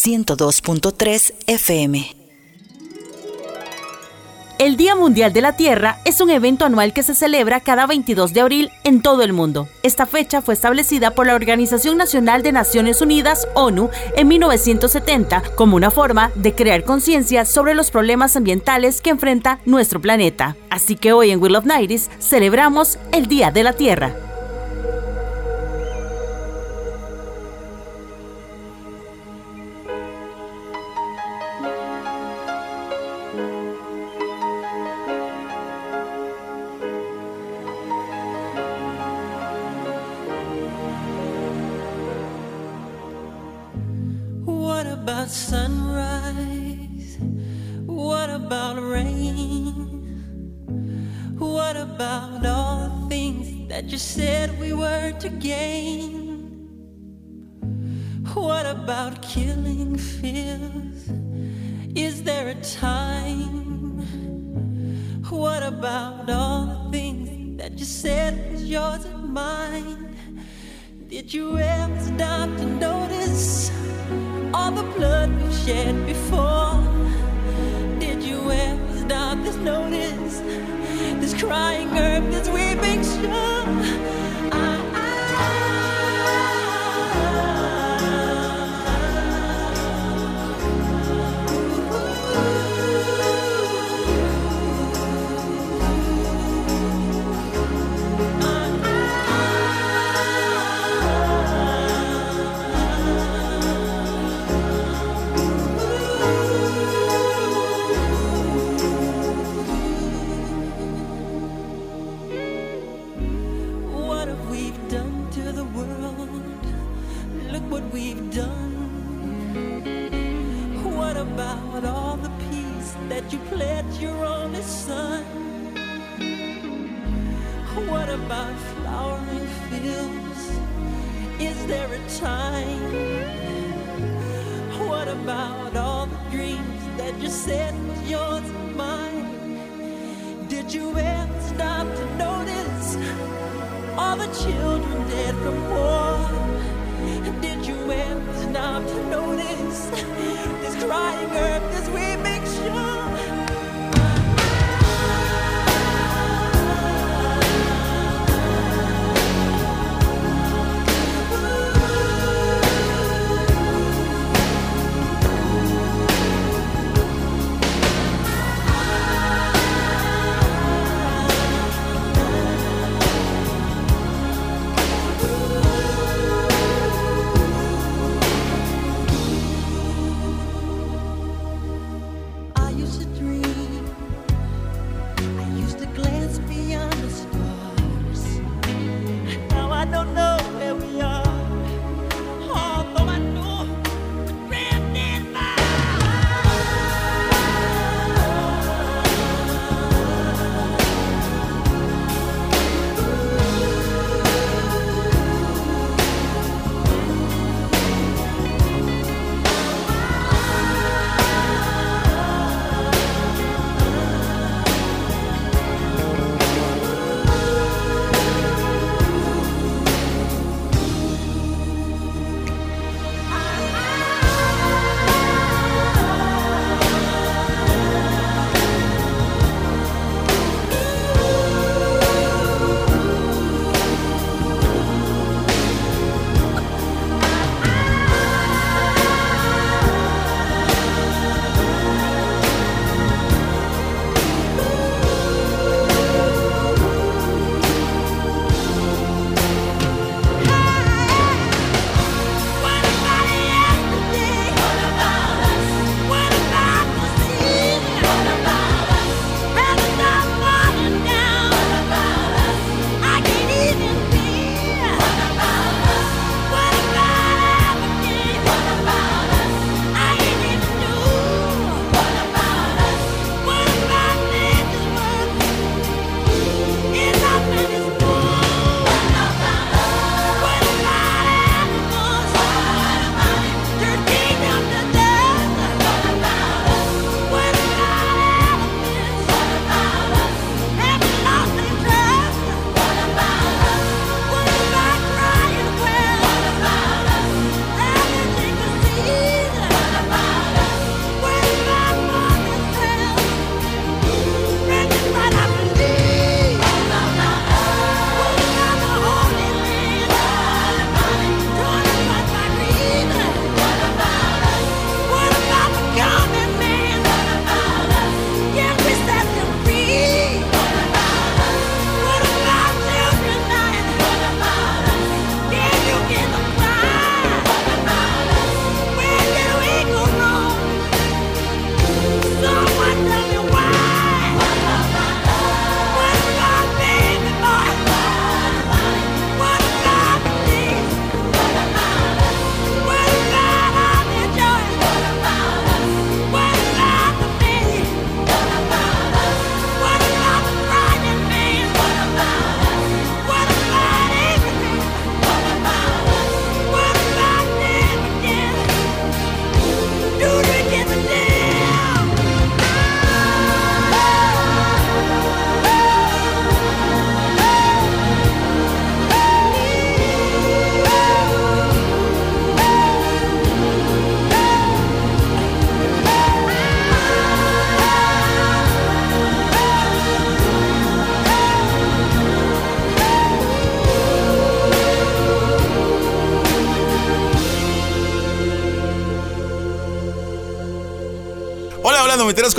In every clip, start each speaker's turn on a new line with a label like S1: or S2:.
S1: 102.3 FM.
S2: El Día Mundial de la Tierra es un evento anual que se celebra cada 22 de abril en todo el mundo. Esta fecha fue establecida por la Organización Nacional de Naciones Unidas, ONU, en 1970 como una forma de crear conciencia sobre los problemas ambientales que enfrenta nuestro planeta. Así que hoy en Will of Nights celebramos el Día de la Tierra.
S3: About all the things that you said was yours and mine? Did you ever stop to notice all the blood we've shed before? Did you ever stop to notice this crying earth, this weeping shore? Time? What about all the dreams that you said was yours and mine? Did you ever stop to notice? all the children dead from war. Did you ever stop to notice this crying earth, this weeping shore?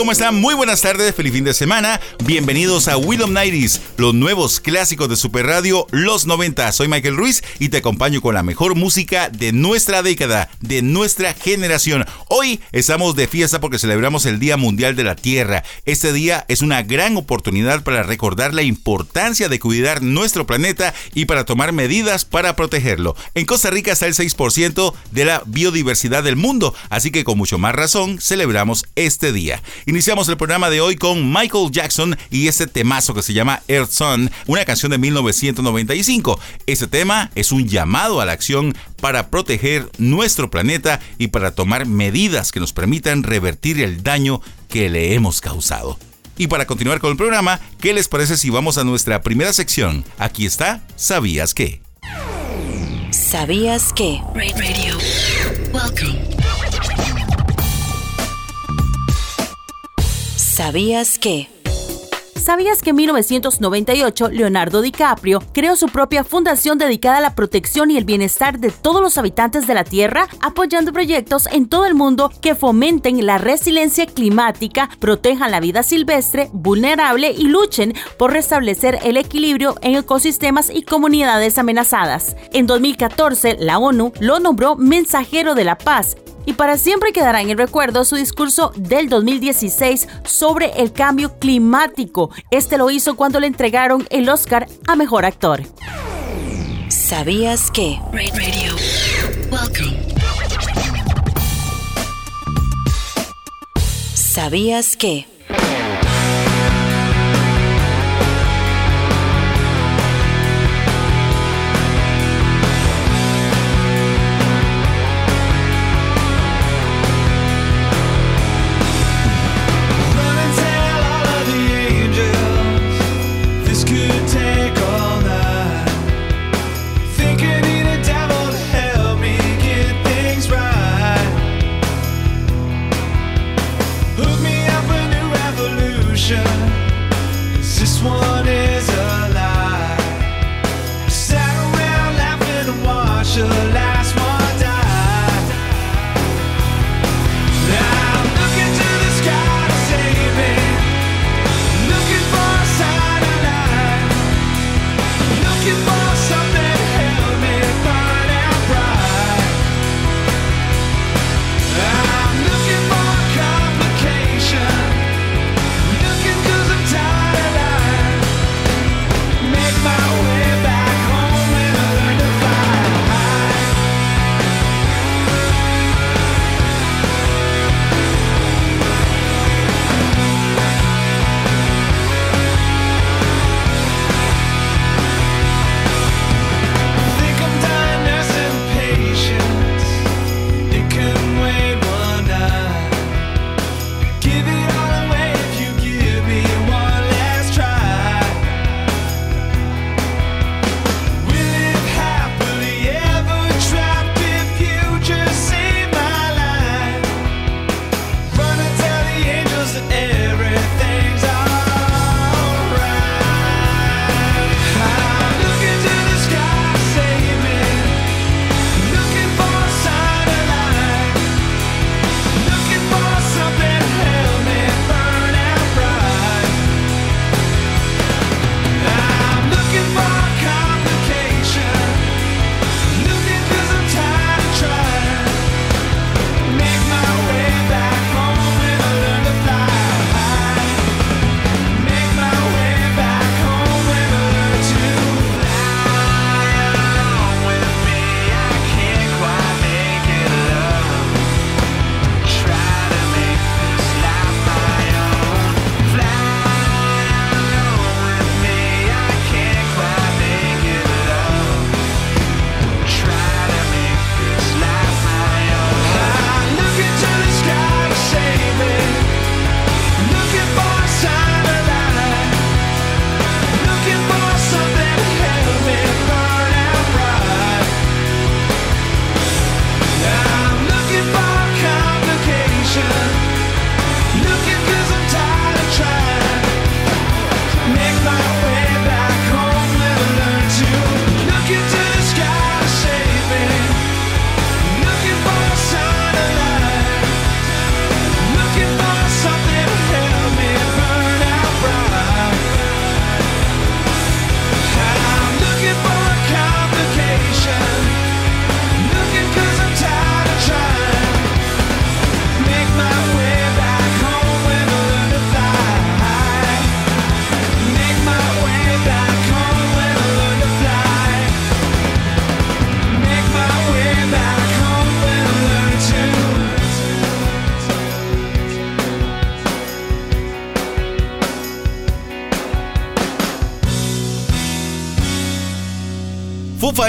S4: ¿Cómo están? Muy buenas tardes, feliz fin de semana. Bienvenidos a Will of Nighties, los nuevos clásicos de Super Radio, los 90. Soy Michael Ruiz y te acompaño con la mejor música de nuestra década, de nuestra generación. Hoy estamos de fiesta porque celebramos el Día Mundial de la Tierra. Este día es una gran oportunidad para recordar la importancia de cuidar nuestro planeta y para tomar medidas para protegerlo. En Costa Rica está el 6% de la biodiversidad del mundo, así que con mucho más razón celebramos este día. Iniciamos el programa de hoy con Michael Jackson y este temazo que se llama Earth Sun, una canción de 1995. Este tema es un llamado a la acción para proteger nuestro planeta y para tomar medidas que nos permitan revertir el daño que le hemos causado. Y para continuar con el programa, ¿qué les parece si vamos a nuestra primera sección? Aquí está, ¿sabías qué?
S1: ¿Sabías qué? Radio. Welcome. ¿Sabías que?
S2: ¿Sabías que en 1998 Leonardo DiCaprio creó su propia fundación dedicada a la protección y el bienestar de todos los habitantes de la Tierra, apoyando proyectos en todo el mundo que fomenten la resiliencia climática, protejan la vida silvestre, vulnerable y luchen por restablecer el equilibrio en ecosistemas y comunidades amenazadas? En 2014, la ONU lo nombró mensajero de la paz y para siempre quedará en el recuerdo su discurso del 2016 sobre el cambio climático. Este lo hizo cuando le entregaron el Oscar a Mejor Actor.
S1: ¿Sabías que? Radio. ¿Sabías que?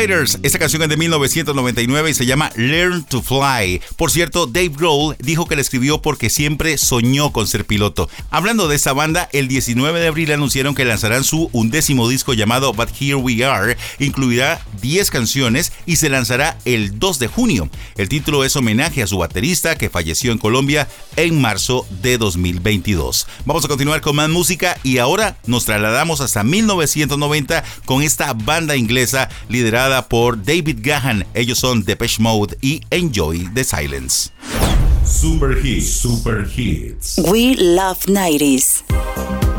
S4: Esta canción es de 1999 y se llama Learn to Fly. Por cierto, Dave Grohl dijo que la escribió porque siempre soñó con ser piloto. Hablando de esta banda, el 19 de abril anunciaron que lanzarán su undécimo disco llamado But Here We Are. Incluirá 10 canciones y se lanzará el 2 de junio. El título es homenaje a su baterista que falleció en Colombia en marzo de 2022. Vamos a continuar con más música y ahora nos trasladamos hasta 1990 con esta banda inglesa liderada por David Gahan. Ellos son Depeche Mode y Enjoy the Silence.
S5: Super Hits, Super Hits.
S1: We love 90s.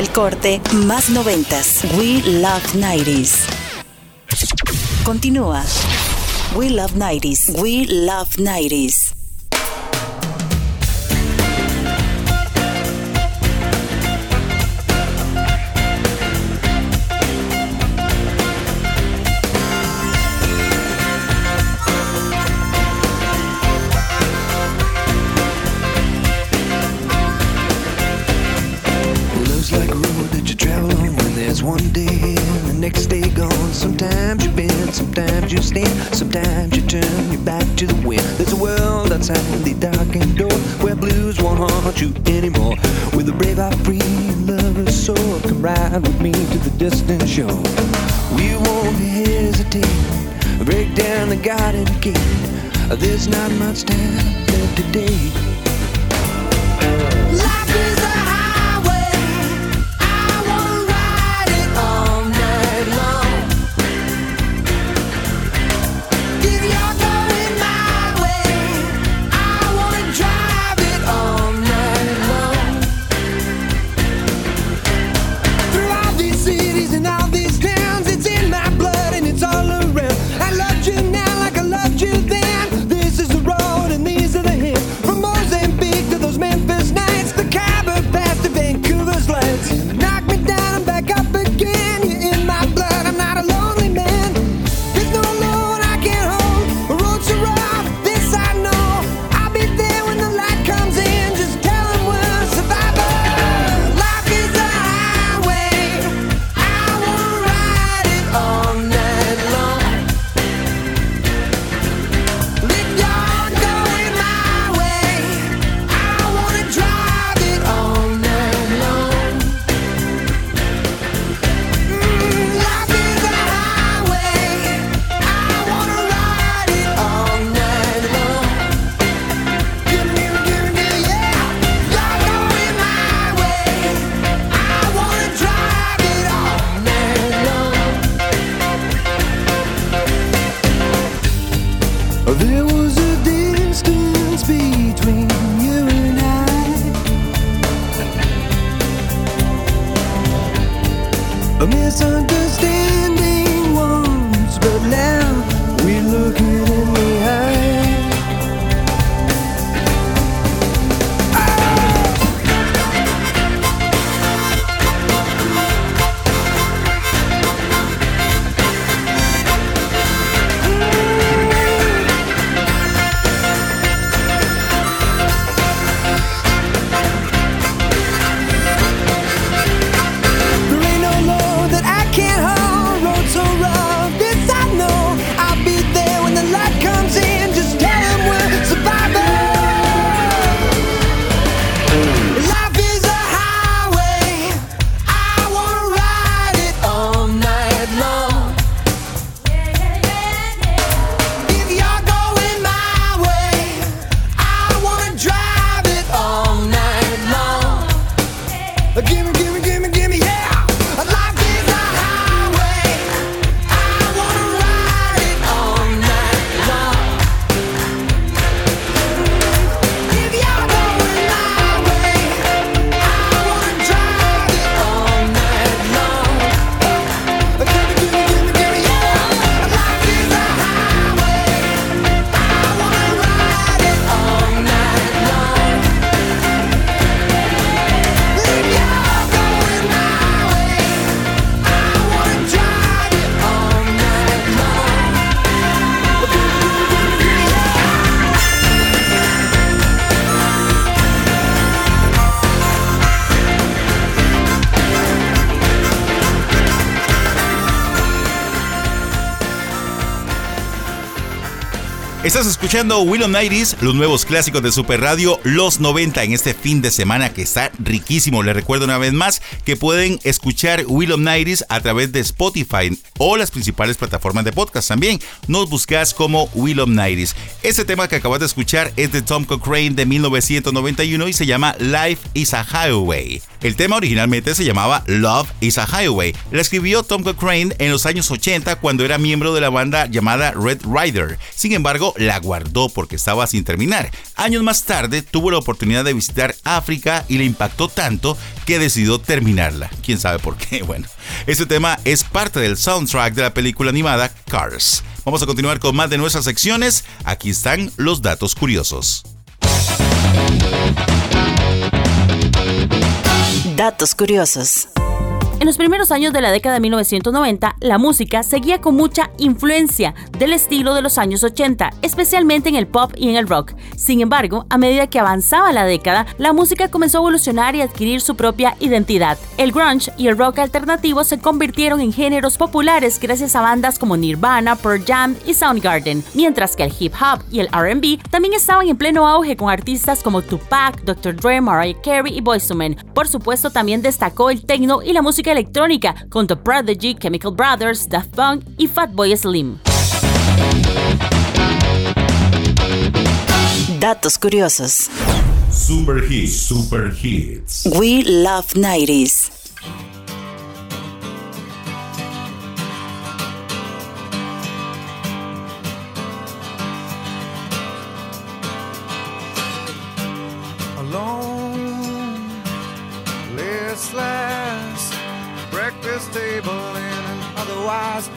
S1: Del corte, más noventas. We Love 90s. Continúa. We Love 90s. We Love 90s.
S6: One day here, the next day gone. Sometimes you bend, sometimes you stand, sometimes you turn your back to the wind. There's a world outside the darkened door where blues won't haunt you anymore. With a brave heart, free lover's soul, come ride with me to the distant shore. We won't hesitate, break down the garden gate. There's not much time left today.
S4: Escuchando Willow Nighties, los nuevos clásicos de Super Radio, los 90 en este fin de semana que está riquísimo. Les recuerdo una vez más que pueden escuchar Willow Nighties a través de Spotify o las principales plataformas de podcast también. Nos buscas como Willow Nighties. Este tema que acabas de escuchar es de Tom Cochrane de 1991 y se llama Life is a Highway. El tema originalmente se llamaba Love is a Highway. La escribió Tom Cochrane en los años 80 cuando era miembro de la banda llamada Red Rider. Sin embargo, la guardó porque estaba sin terminar. Años más tarde tuvo la oportunidad de visitar África y le impactó tanto que decidió terminarla. ¿Quién sabe por qué? Bueno, este tema es parte del soundtrack de la película animada Cars. Vamos a continuar con más de nuestras secciones. Aquí están los datos curiosos.
S1: Datos curiosos.
S2: En los primeros años de la década de 1990, la música seguía con mucha influencia del estilo de los años 80, especialmente en el pop y en el rock. Sin embargo, a medida que avanzaba la década, la música comenzó a evolucionar y adquirir su propia identidad. El grunge y el rock alternativo se convirtieron en géneros populares gracias a bandas como Nirvana, Pearl Jam y Soundgarden, mientras que el hip hop y el RB también estaban en pleno auge con artistas como Tupac, Dr. Dre, Mariah Carey y Boyz II Men. Por supuesto, también destacó el techno y la música electrónica con The Prodigy, Chemical Brothers, Daft Punk y Fatboy Slim.
S1: Datos curiosos.
S5: Super Hits, Super Hits.
S1: We love 90s.
S7: Otherwise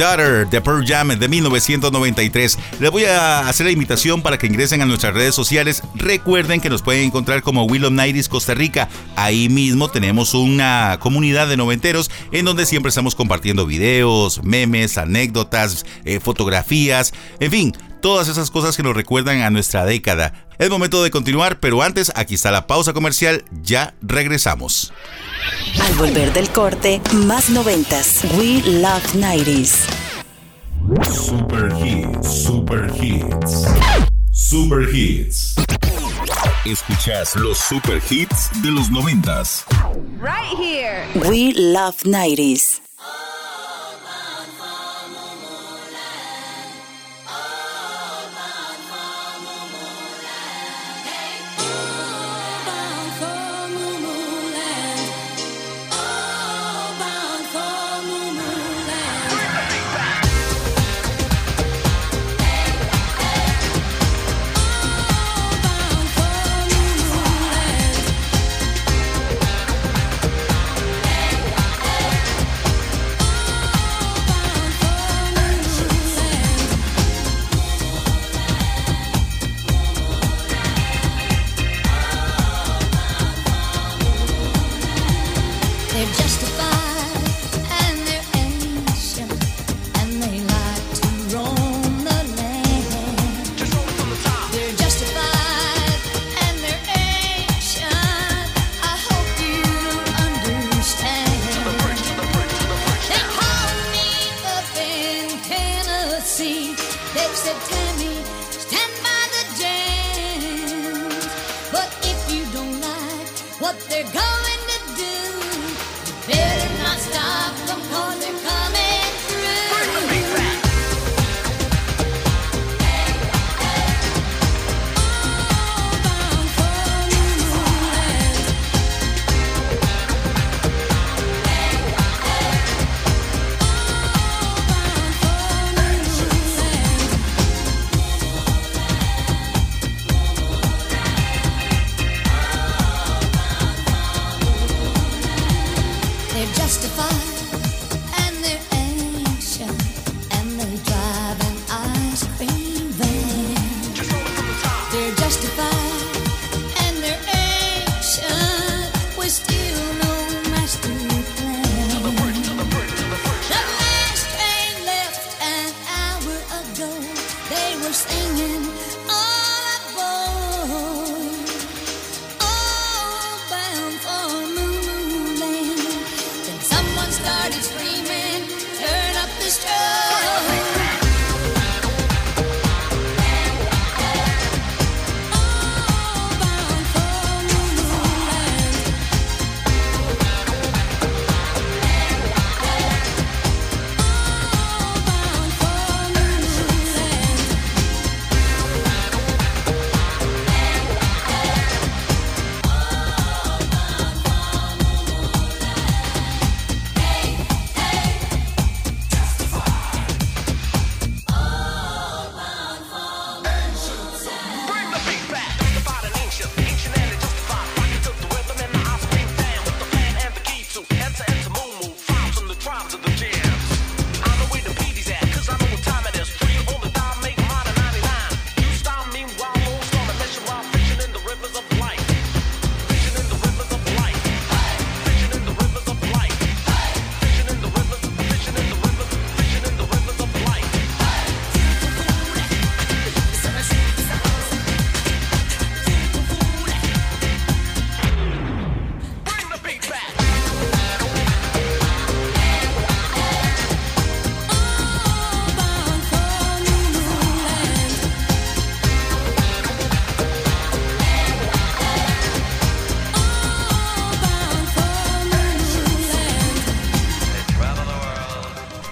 S7: Daughter
S4: de Pearl Jam de 1993. Les voy a hacer la invitación para que ingresen a nuestras redes sociales. Recuerden que nos pueden encontrar como Willow Nighties Costa Rica. Ahí mismo tenemos una comunidad de noventeros en donde siempre estamos compartiendo videos, memes, anécdotas, eh, fotografías, en fin, todas esas cosas que nos recuerdan a nuestra década. Es momento de continuar, pero antes aquí está la pausa comercial. Ya regresamos.
S1: Al volver del corte, más noventas. We love 90s.
S5: Super Hits, Super Hits. Super Hits. Escuchas los Super Hits de los noventas.
S8: Right here.
S1: We love 90s.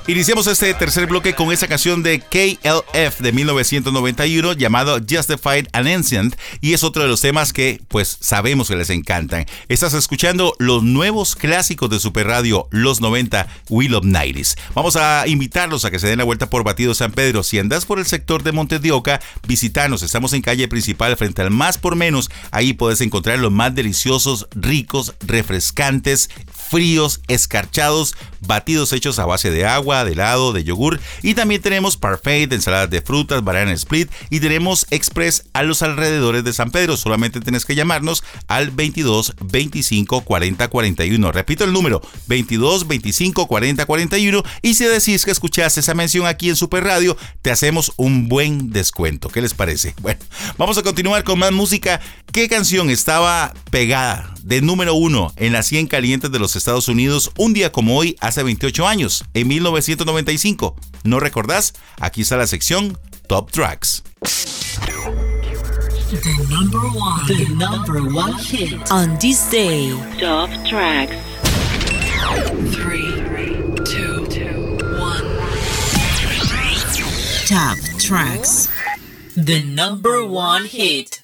S4: Iniciamos este tercer bloque con esa canción de KLF de 1991 llamado Justified and Ancient y es otro de los temas que pues sabemos que les encantan. Estás escuchando los nuevos clásicos de Super Radio, los 90 Will of 90s. Vamos a invitarlos a que se den la vuelta por Batido San Pedro. Si andas por el sector de Montes de Oca, visitanos. Estamos en calle principal frente al Más por Menos. Ahí puedes encontrar los más deliciosos, ricos, refrescantes, fríos, escarchados, batidos hechos a base de agua, de helado, de yogur. Y también tenemos parfait, ensaladas de frutas, banana split y tenemos express a los alrededores de San Pedro. Solamente tienes que llamarnos al 22 25 40 41. Repito el número 22 25 40 41 y si decís que escuchaste esa mención aquí en Super Radio, te hacemos un buen descuento. ¿Qué les parece? Bueno, vamos a continuar con más música. ¿Qué canción estaba pegada de número uno en las 100 calientes de los Estados Unidos un día como hoy hace 28 años, en 1995? ¿No recordás? Aquí está la sección Top Tracks.
S9: The number one, the number one hit on this day.
S1: Top Tracks.
S9: Three, two, one. Top tracks. The number one hit.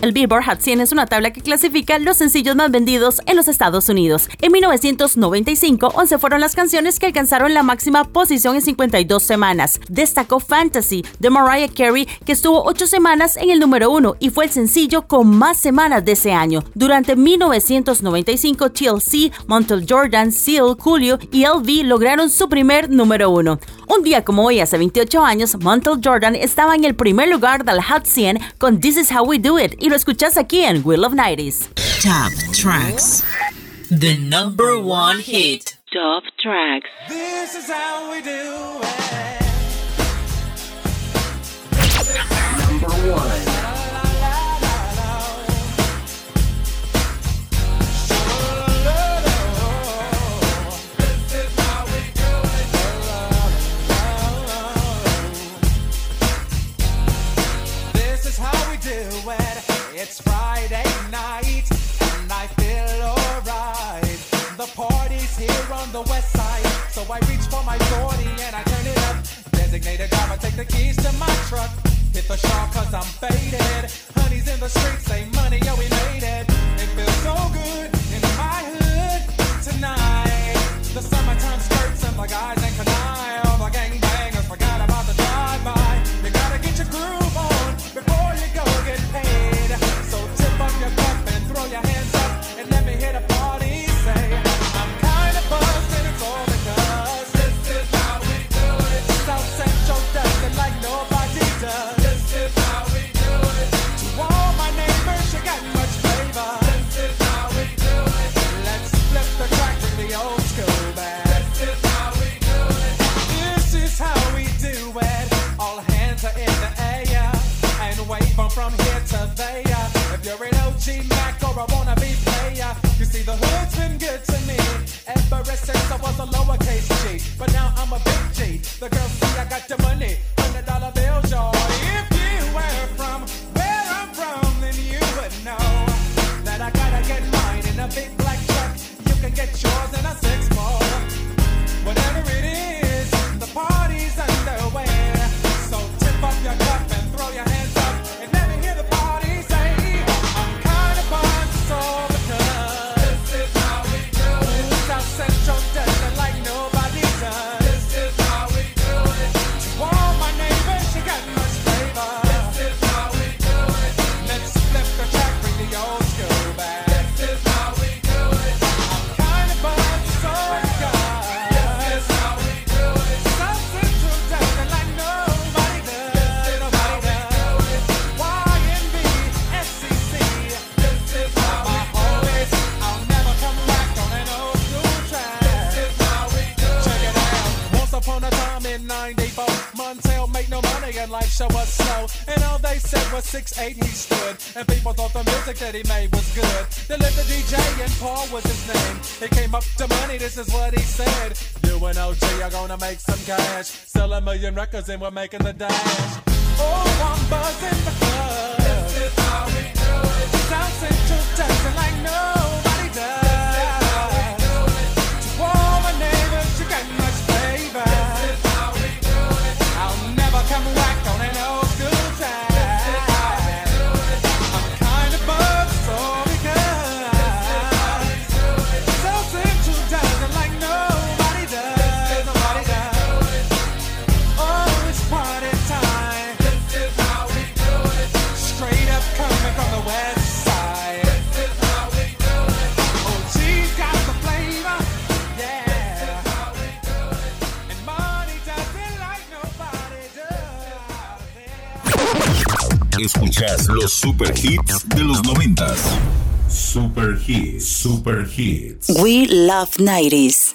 S2: El Billboard Hot 100 es una tabla que clasifica los sencillos más vendidos en los Estados Unidos. En 1995, 11 fueron las canciones que alcanzaron la máxima posición en 52 semanas. Destacó Fantasy de Mariah Carey, que estuvo 8 semanas en el número 1 y fue el sencillo con más semanas de ese año. Durante 1995, TLC, Montel Jordan, Seal, Coolio y LV lograron su primer número 1. Un día como hoy, hace 28 años, Montel Jordan estaba en el primer lugar del Hot 100 con This Is How We Do It y lo escuchas aquí en Will of Nighties.
S9: Top tracks. The number one hit.
S1: Top Tracks.
S3: This is how we do it. This is
S10: Designated driver, take the keys to my truck. Hit the shop cause I'm faded. Honey's in the streets, say Six eight he stood, and people thought the music that he made was good. The living DJ and Paul was his name. He came up to money, this is what he said. You and OG are gonna make some cash. Sell a million records and we're making the dash. Oh, I'm buzzing the club. This is how we do it. South Central dancing like no.
S5: Escuchas los super hits de los noventas. Super hits, super hits.
S1: We love 90s.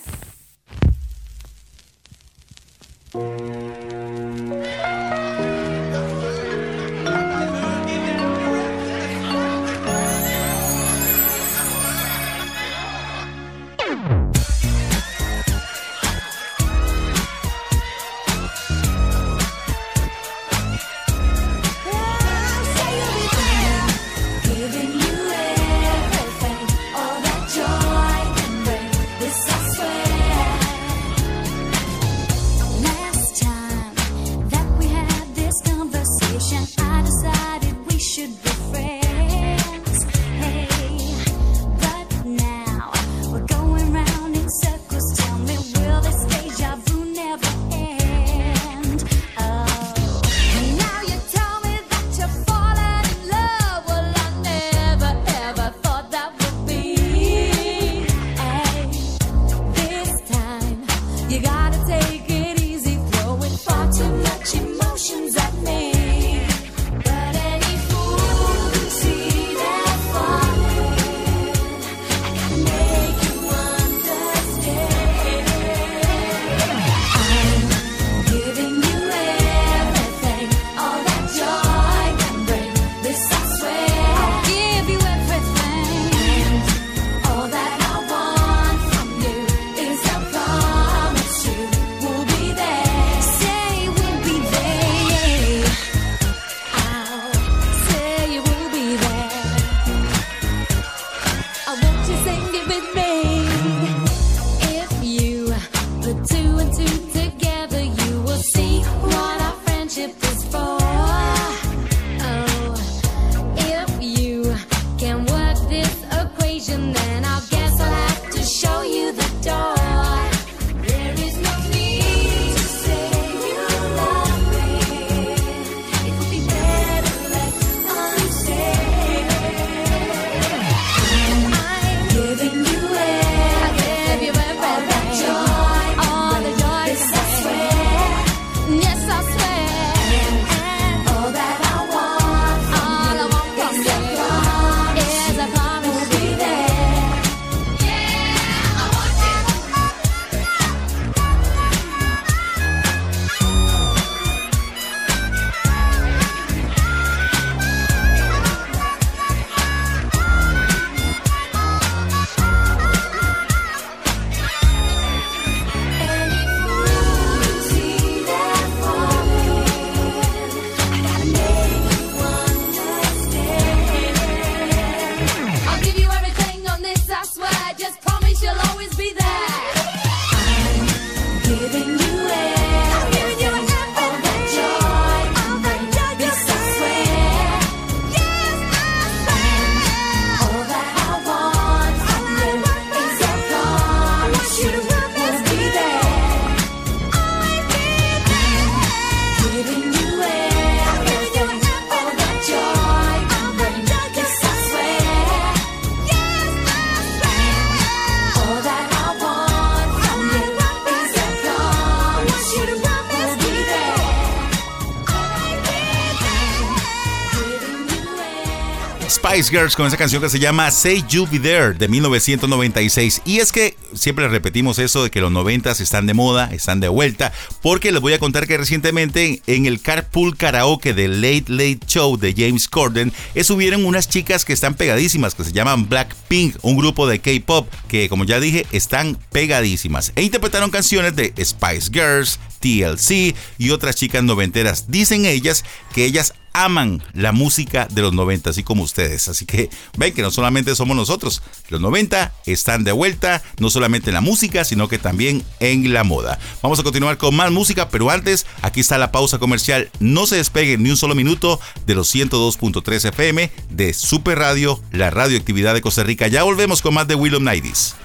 S4: Spice Girls con esa canción que se llama Say You Be There de 1996. Y es que siempre repetimos eso de que los 90s están de moda, están de vuelta, porque les voy a contar que recientemente en el Carpool Karaoke del Late Late Show de James Corden subieron unas chicas que están pegadísimas, que se llaman Blackpink, un grupo de K-pop que, como ya dije, están pegadísimas. E interpretaron canciones de Spice Girls, TLC y otras chicas noventeras. Dicen ellas que ellas aman la música de los 90, así como ustedes. Así que ven que no solamente somos nosotros, los 90 están de vuelta, no solamente en la música, sino que también en la moda. Vamos a continuar con más música, pero antes, aquí está la pausa comercial. No se despeguen ni un solo minuto de los 102.3 FM de Super Radio, la radioactividad de Costa Rica. Ya volvemos con más de Willow Nighties.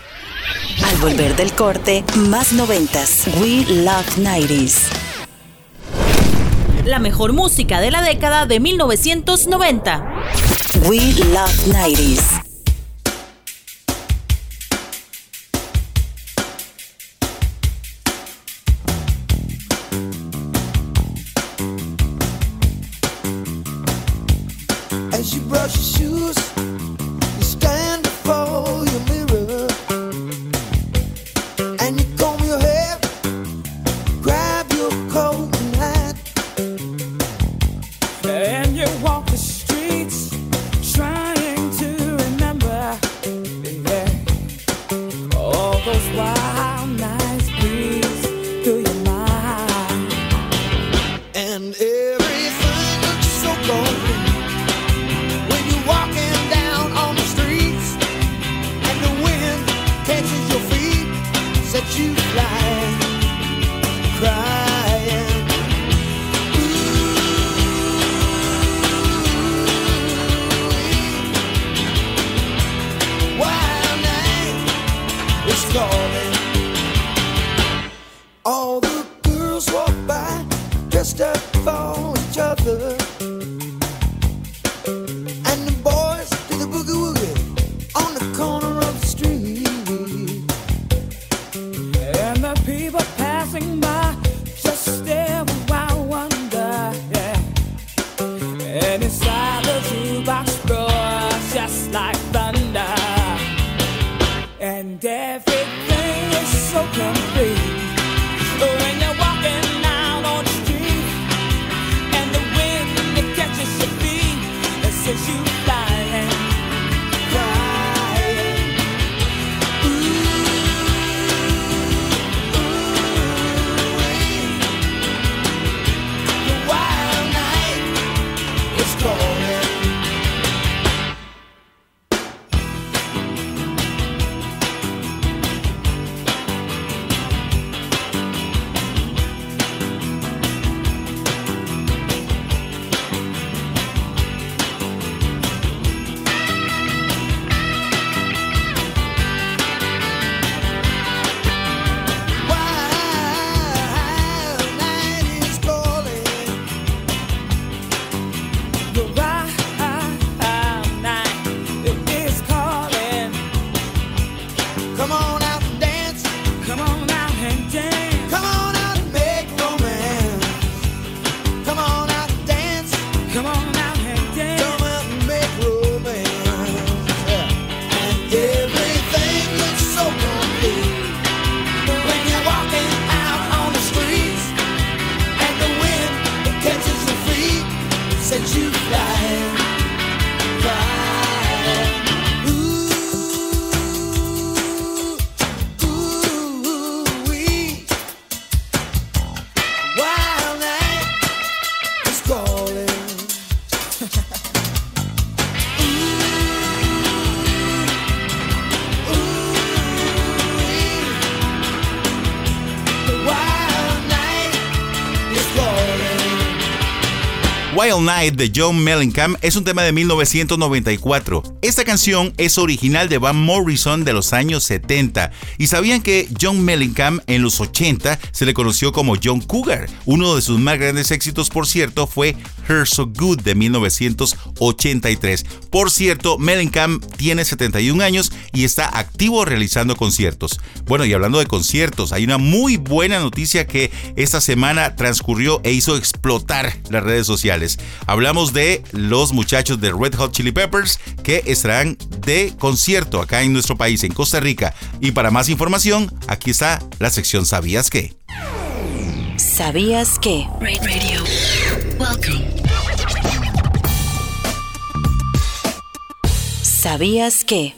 S1: Al volver del corte, más noventas. We Love 90s.
S2: La mejor música de la década de 1990.
S1: We Love 90s.
S6: As you brush your shoes,
S10: Wild
S6: Night
S4: de John Mellencamp es un tema de 1994. Esta canción es original de Van Morrison de los años 70. ¿Y sabían que John Mellencamp en los 80 se le conoció como John Cougar? Uno de sus más grandes éxitos, por cierto, fue Her So Good de 1983. Por cierto, Mellencamp tiene 71 años y está activo realizando conciertos. Bueno, y hablando de conciertos, hay una muy buena noticia que esta semana transcurrió e hizo explotar las redes sociales. Hablamos de los muchachos de Red Hot Chili Peppers que estarán de concierto acá en nuestro país, en Costa Rica. Y para más información, aquí está la sección ¿Sabías qué?
S1: ¿Sabías que?
S9: Radio. Welcome.
S1: ¿Sabías que?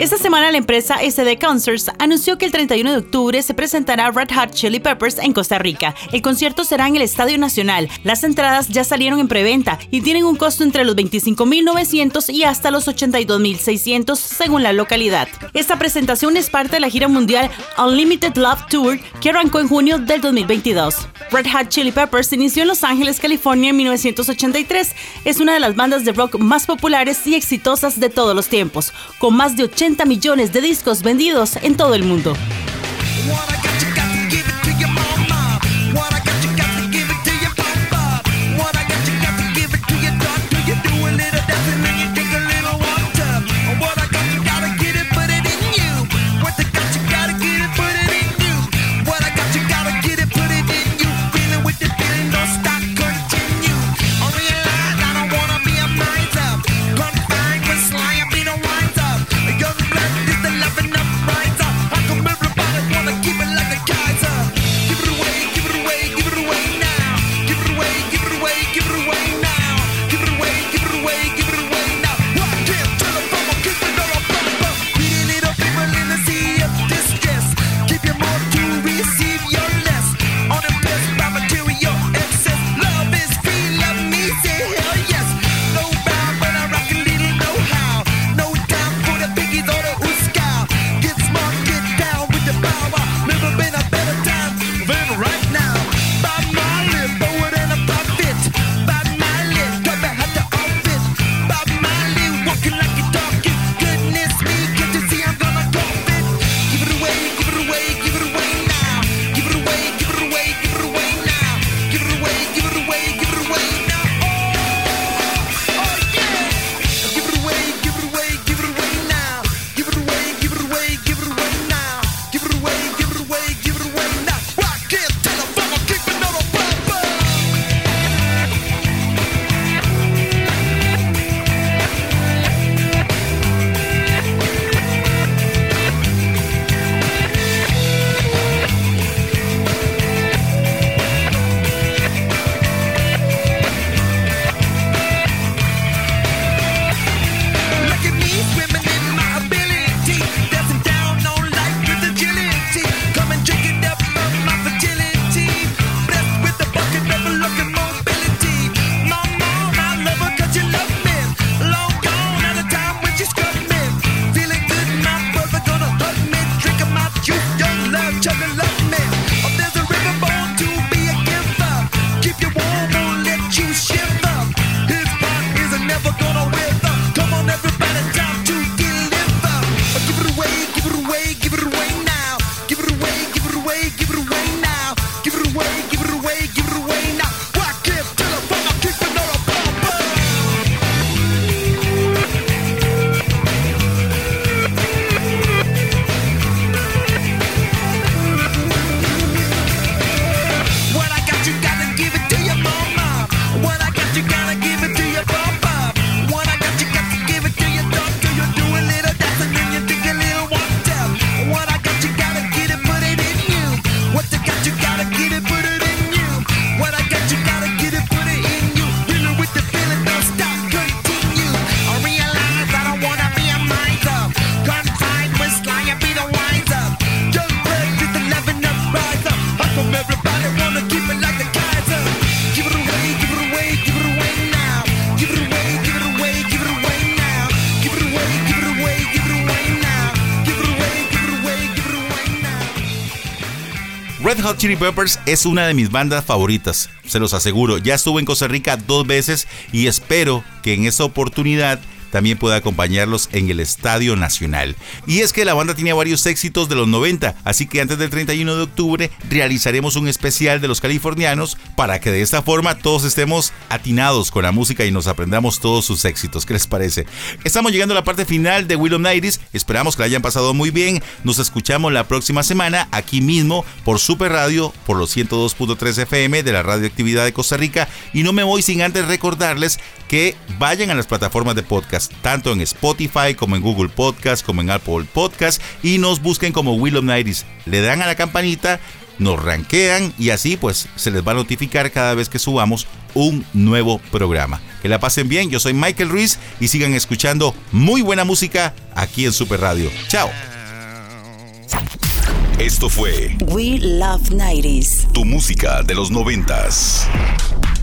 S2: Esta semana la empresa SD Concerts anunció que el 31 de octubre se presentará Red Hot Chili Peppers en Costa Rica. El concierto será en el Estadio Nacional. Las entradas ya salieron en preventa y tienen un costo entre los 25.900 y hasta los 82.600 según la localidad. Esta presentación es parte de la gira mundial Unlimited Love Tour que arrancó en junio del 2022. Red Hot Chili Peppers inició en Los Ángeles, California en 1983. Es una de las bandas de rock más populares y exitosas de todos los tiempos, con más de 80 millones de discos vendidos en todo el mundo.
S4: Hot Chili Peppers es una de mis bandas favoritas, se los aseguro. Ya estuve en Costa Rica dos veces y espero que en esta oportunidad también pueda acompañarlos en el Estadio Nacional. Y es que la banda tiene varios éxitos de los 90, así que antes del 31 de octubre realizaremos un especial de los californianos para que de esta forma todos estemos atinados con la música y nos aprendamos todos sus éxitos. ¿Qué les parece? Estamos llegando a la parte final de Will of Nighties, esperamos que la hayan pasado muy bien. Nos escuchamos la próxima semana aquí mismo por Super Radio, por los 102.3 FM de la Radioactividad de Costa Rica. Y no me voy sin antes recordarles que vayan a las plataformas de podcast tanto en Spotify como en Google Podcast, como en Apple Podcast, y nos busquen como Will of Nighties. Le dan a la campanita, nos rankean y así pues se les va a notificar cada vez que subamos un nuevo programa. Que la pasen bien, yo soy Michael Ruiz y sigan escuchando muy buena música aquí en Super Radio. Chao.
S5: Esto fue
S1: We Love 90s.
S5: tu música de los noventas.